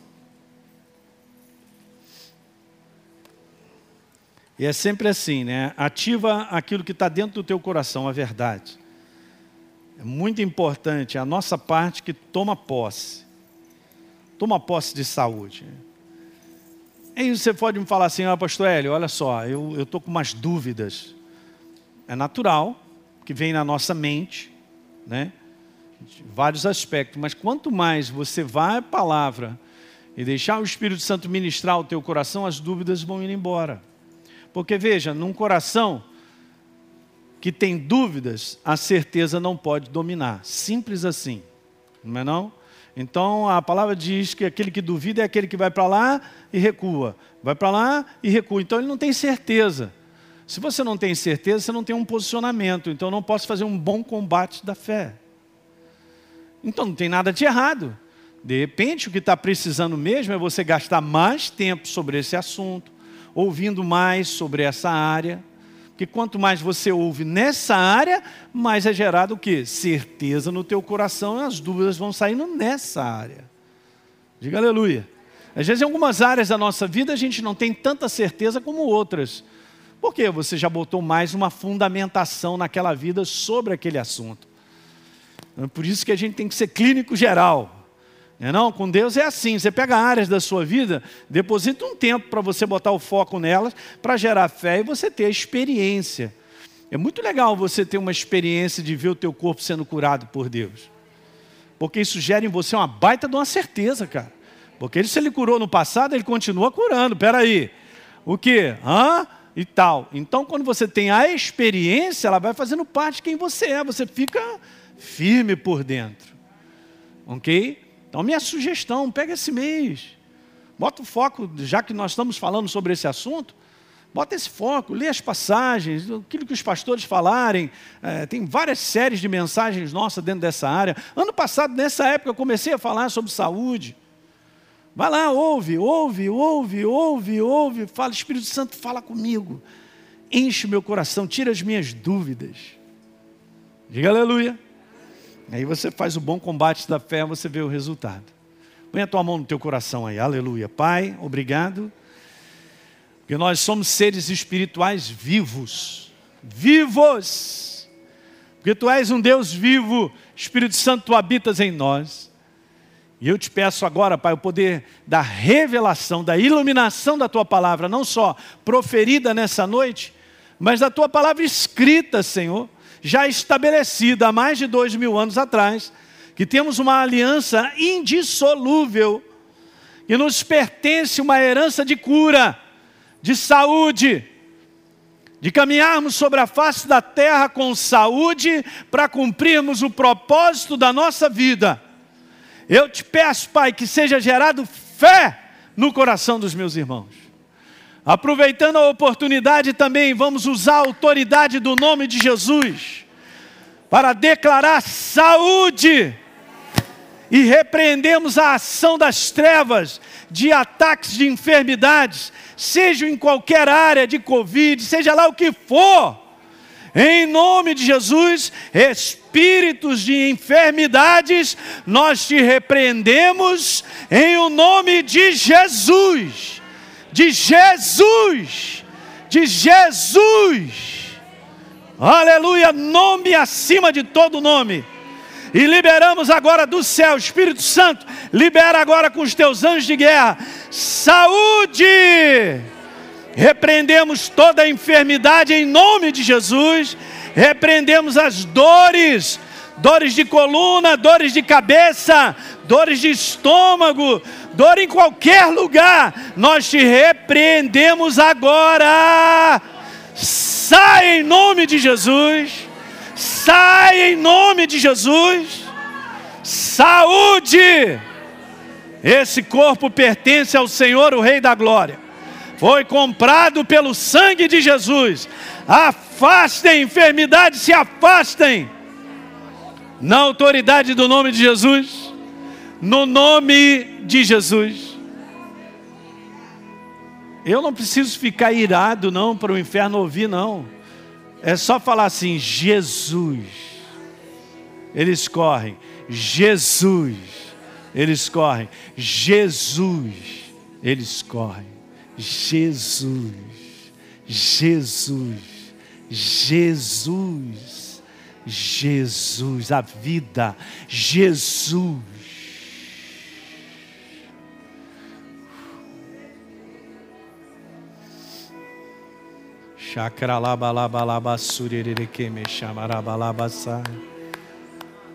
E é sempre assim, né? Ativa aquilo que está dentro do teu coração, a verdade. É muito importante a nossa parte que toma posse. Toma posse de saúde. E você pode me falar assim, ah, pastor Hélio, olha só, eu estou com umas dúvidas. É natural que vem na nossa mente, né? Vários aspectos, mas quanto mais você vai à palavra e deixar o Espírito Santo ministrar o teu coração, as dúvidas vão ir embora. Porque veja, num coração que tem dúvidas, a certeza não pode dominar. Simples assim. Não é não? Então a palavra diz que aquele que duvida é aquele que vai para lá e recua. Vai para lá e recua. Então ele não tem certeza. Se você não tem certeza, você não tem um posicionamento. Então eu não posso fazer um bom combate da fé. Então não tem nada de errado. De repente, o que está precisando mesmo é você gastar mais tempo sobre esse assunto, ouvindo mais sobre essa área. Porque quanto mais você ouve nessa área, mais é gerado o quê? Certeza no teu coração e as dúvidas vão saindo nessa área. Diga aleluia. Às vezes em algumas áreas da nossa vida a gente não tem tanta certeza como outras. Por quê? Você já botou mais uma fundamentação naquela vida sobre aquele assunto. É por isso que a gente tem que ser clínico geral. É não, com Deus é assim, você pega áreas da sua vida, deposita um tempo para você botar o foco nelas, para gerar fé e você ter a experiência. É muito legal você ter uma experiência de ver o teu corpo sendo curado por Deus. Porque isso gera em você uma baita de uma certeza, cara. Porque se ele curou no passado, ele continua curando. Peraí, o que? Hã? E tal. Então, quando você tem a experiência, ela vai fazendo parte de quem você é. Você fica firme por dentro. Ok? Então, minha sugestão, pega esse mês, bota o foco, já que nós estamos falando sobre esse assunto, bota esse foco, lê as passagens, aquilo que os pastores falarem, é, tem várias séries de mensagens nossas dentro dessa área. Ano passado, nessa época, eu comecei a falar sobre saúde. Vai lá, ouve, ouve, ouve, ouve, ouve, fala, Espírito Santo, fala comigo. Enche meu coração, tira as minhas dúvidas. Diga aleluia. Aí você faz o bom combate da fé, você vê o resultado. Põe a tua mão no teu coração aí, aleluia. Pai, obrigado, porque nós somos seres espirituais vivos, vivos, porque tu és um Deus vivo, Espírito Santo, tu habitas em nós. E eu te peço agora, Pai, o poder da revelação, da iluminação da tua palavra, não só proferida nessa noite, mas da tua palavra escrita, Senhor já estabelecida há mais de dois mil anos atrás, que temos uma aliança indissolúvel, que nos pertence uma herança de cura, de saúde, de caminharmos sobre a face da terra com saúde para cumprirmos o propósito da nossa vida. Eu te peço, Pai, que seja gerado fé no coração dos meus irmãos. Aproveitando a oportunidade também, vamos usar a autoridade do nome de Jesus para declarar saúde e repreendemos a ação das trevas, de ataques de enfermidades, seja em qualquer área de Covid, seja lá o que for. Em nome de Jesus, espíritos de enfermidades, nós te repreendemos em o nome de Jesus. De Jesus. De Jesus. Aleluia, nome acima de todo nome. E liberamos agora do céu, Espírito Santo, libera agora com os teus anjos de guerra, saúde. Repreendemos toda a enfermidade em nome de Jesus, repreendemos as dores, dores de coluna, dores de cabeça, dores de estômago, dor em qualquer lugar, nós te repreendemos agora. Sai em nome de Jesus Sai em nome de Jesus. Saúde! Esse corpo pertence ao Senhor, o Rei da Glória. Foi comprado pelo sangue de Jesus. Afastem enfermidades, se afastem. Na autoridade do nome de Jesus. No nome de Jesus. Eu não preciso ficar irado, não, para o inferno ouvir, não. É só falar assim: Jesus. Eles correm. Jesus. Eles correm. Jesus. Eles correm. Jesus. Jesus. Jesus. Jesus. A vida. Jesus.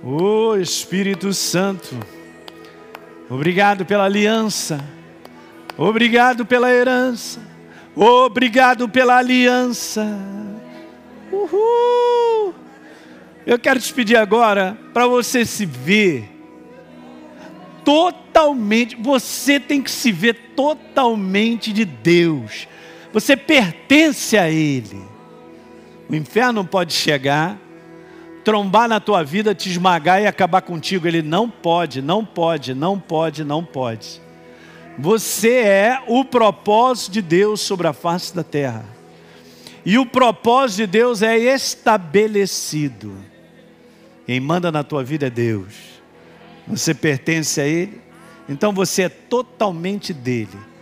Oh Espírito Santo, obrigado pela aliança, obrigado pela herança, obrigado pela aliança. Uhul. Eu quero te pedir agora para você se ver totalmente, você tem que se ver totalmente de Deus você pertence a Ele. O inferno pode chegar, trombar na tua vida, te esmagar e acabar contigo. Ele não pode, não pode, não pode, não pode. Você é o propósito de Deus sobre a face da terra. E o propósito de Deus é estabelecido. Quem manda na tua vida é Deus. Você pertence a Ele, então você é totalmente dele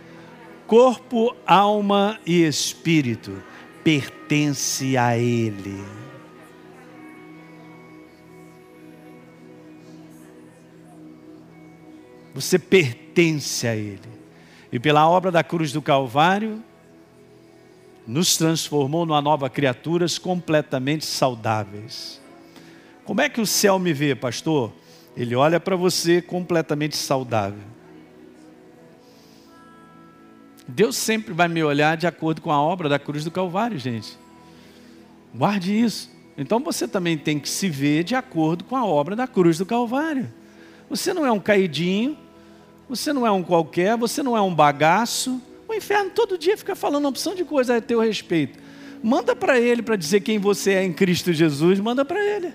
corpo, alma e espírito pertence a Ele. Você pertence a Ele. E pela obra da cruz do Calvário, nos transformou numa nova criaturas completamente saudáveis. Como é que o céu me vê, pastor? Ele olha para você completamente saudável. Deus sempre vai me olhar de acordo com a obra da cruz do Calvário, gente. Guarde isso. Então você também tem que se ver de acordo com a obra da cruz do Calvário. Você não é um caidinho, você não é um qualquer, você não é um bagaço. O inferno todo dia fica falando uma opção de coisa a teu respeito. Manda para ele para dizer quem você é em Cristo Jesus, manda para ele.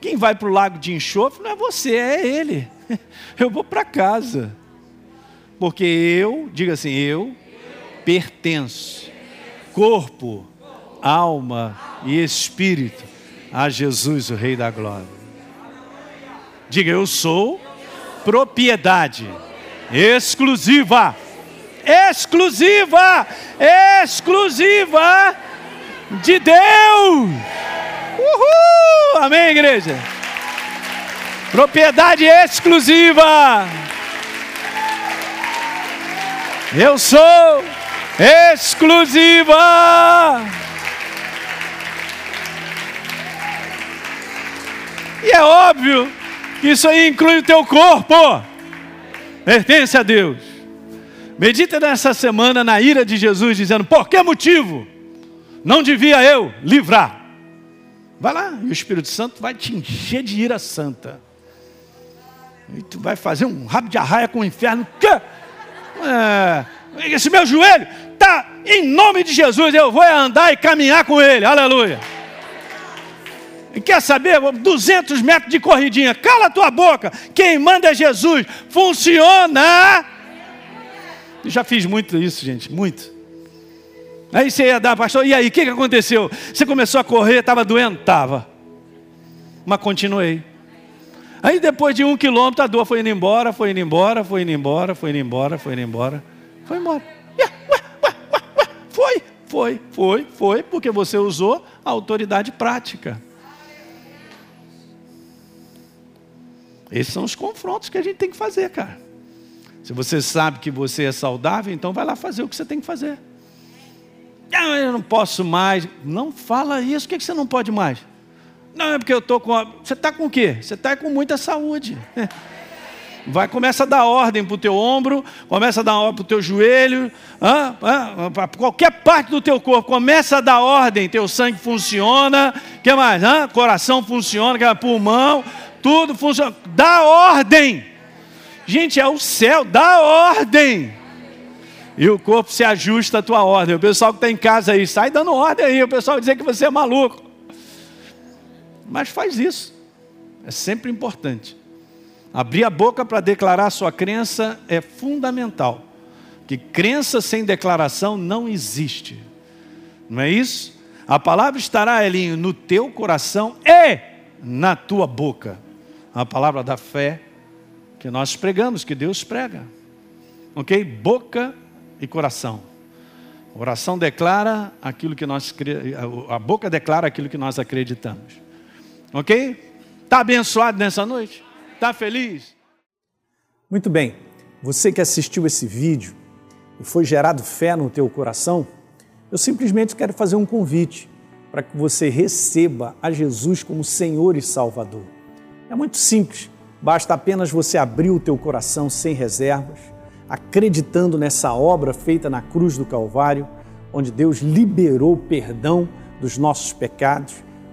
Quem vai para o lago de enxofre não é você, é ele. Eu vou para casa. Porque eu, diga assim, eu pertenço, corpo, alma e espírito a Jesus, o Rei da Glória. Diga, eu sou propriedade exclusiva, exclusiva, exclusiva de Deus. Uhul! Amém, igreja? Propriedade exclusiva eu sou exclusiva. E é óbvio Isso aí inclui o teu corpo. Pertence a Deus. Medita nessa semana na ira de Jesus, dizendo: Por que motivo não devia eu livrar? Vai lá, e o Espírito Santo vai te encher de ira santa. E tu vai fazer um rabo de arraia com o inferno. É, esse meu joelho está em nome de Jesus. Eu vou andar e caminhar com ele. Aleluia. Quer saber? 200 metros de corridinha. Cala tua boca. Quem manda é Jesus. Funciona. Eu já fiz muito isso, gente. Muito. Aí você ia dar, pastor, e aí, o que, que aconteceu? Você começou a correr, estava doendo? Estava. Mas continuei. Aí depois de um quilômetro, a dor foi indo embora, foi indo embora, foi indo embora, foi indo embora, foi indo embora. Foi embora. Foi, foi, foi, foi, porque você usou a autoridade prática. Esses são os confrontos que a gente tem que fazer, cara. Se você sabe que você é saudável, então vai lá fazer o que você tem que fazer. Ah, eu não posso mais. Não fala isso. O que você não pode mais? Não, é porque eu estou com. Você está com o quê? Você está com muita saúde. Vai, começa a dar ordem para o teu ombro, começa a dar ordem para o teu joelho, para qualquer parte do teu corpo, começa a dar ordem, teu sangue funciona, que mais? Coração funciona, que é pulmão, tudo funciona. Dá ordem. Gente, é o céu, dá ordem. E o corpo se ajusta à tua ordem. O pessoal que está em casa aí, sai dando ordem aí. O pessoal dizer que você é maluco. Mas faz isso. É sempre importante. Abrir a boca para declarar sua crença é fundamental. Que crença sem declaração não existe. Não é isso? A palavra estará, Elinho, no teu coração e na tua boca. A palavra da fé que nós pregamos, que Deus prega. Ok? Boca e coração. A oração declara aquilo que nós a boca declara aquilo que nós acreditamos. OK? Tá abençoado nessa noite? Tá feliz? Muito bem. Você que assistiu esse vídeo e foi gerado fé no teu coração, eu simplesmente quero fazer um convite para que você receba a Jesus como Senhor e Salvador. É muito simples. Basta apenas você abrir o teu coração sem reservas acreditando nessa obra feita na cruz do Calvário, onde Deus liberou perdão dos nossos pecados,